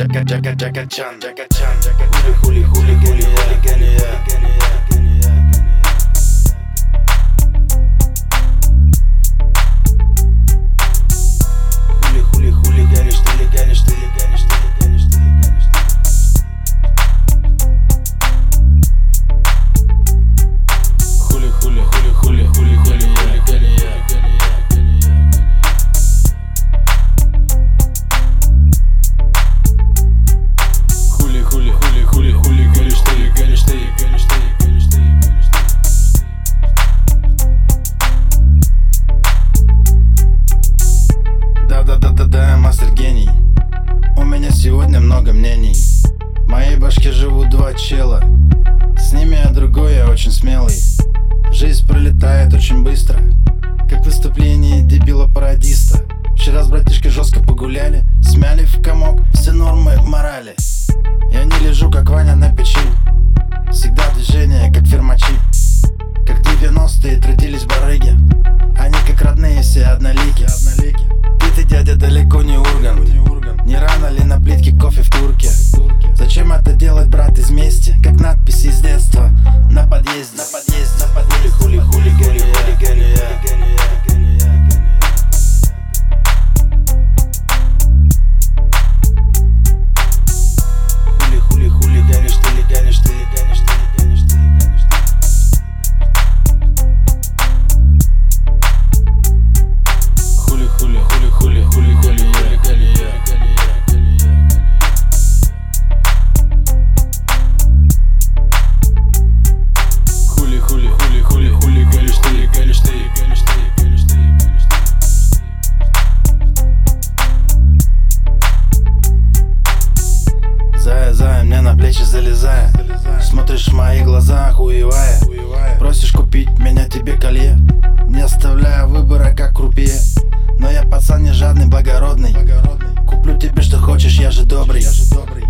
Jacka, jacka, jacka, chan, jacka, chan, jacka, chan, juli, juli. Много мнений. В моей башке живут два чела. С ними я другой, я очень смелый. Жизнь пролетает очень быстро. Как выступление дебила-пародиста Вчера с братишкой жестко погуляли Смяли в комок все нормы морали. Я не лежу, как Ваня на печи. Всегда движение, как фермачи. Как 90-е трудились барыги. Они как родные все однолики. Битый дядя далеко не урган себе колье Не оставляя выбора, как крупье Но я пацан не жадный, благородный. Куплю тебе, что хочешь, я же добрый.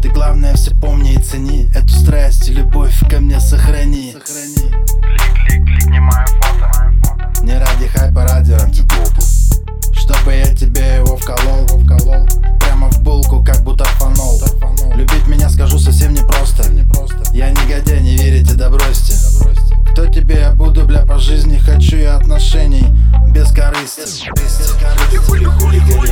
Ты главное все помни и цени. Эту страсть и любовь ко мне сохрани. Клик-клик-клик, Не ради хайпа, ради антидопа Чтобы я тебе его вколол. Вколол, Прямо в булку, как будто фанол. отношений без корысти. Без корысти.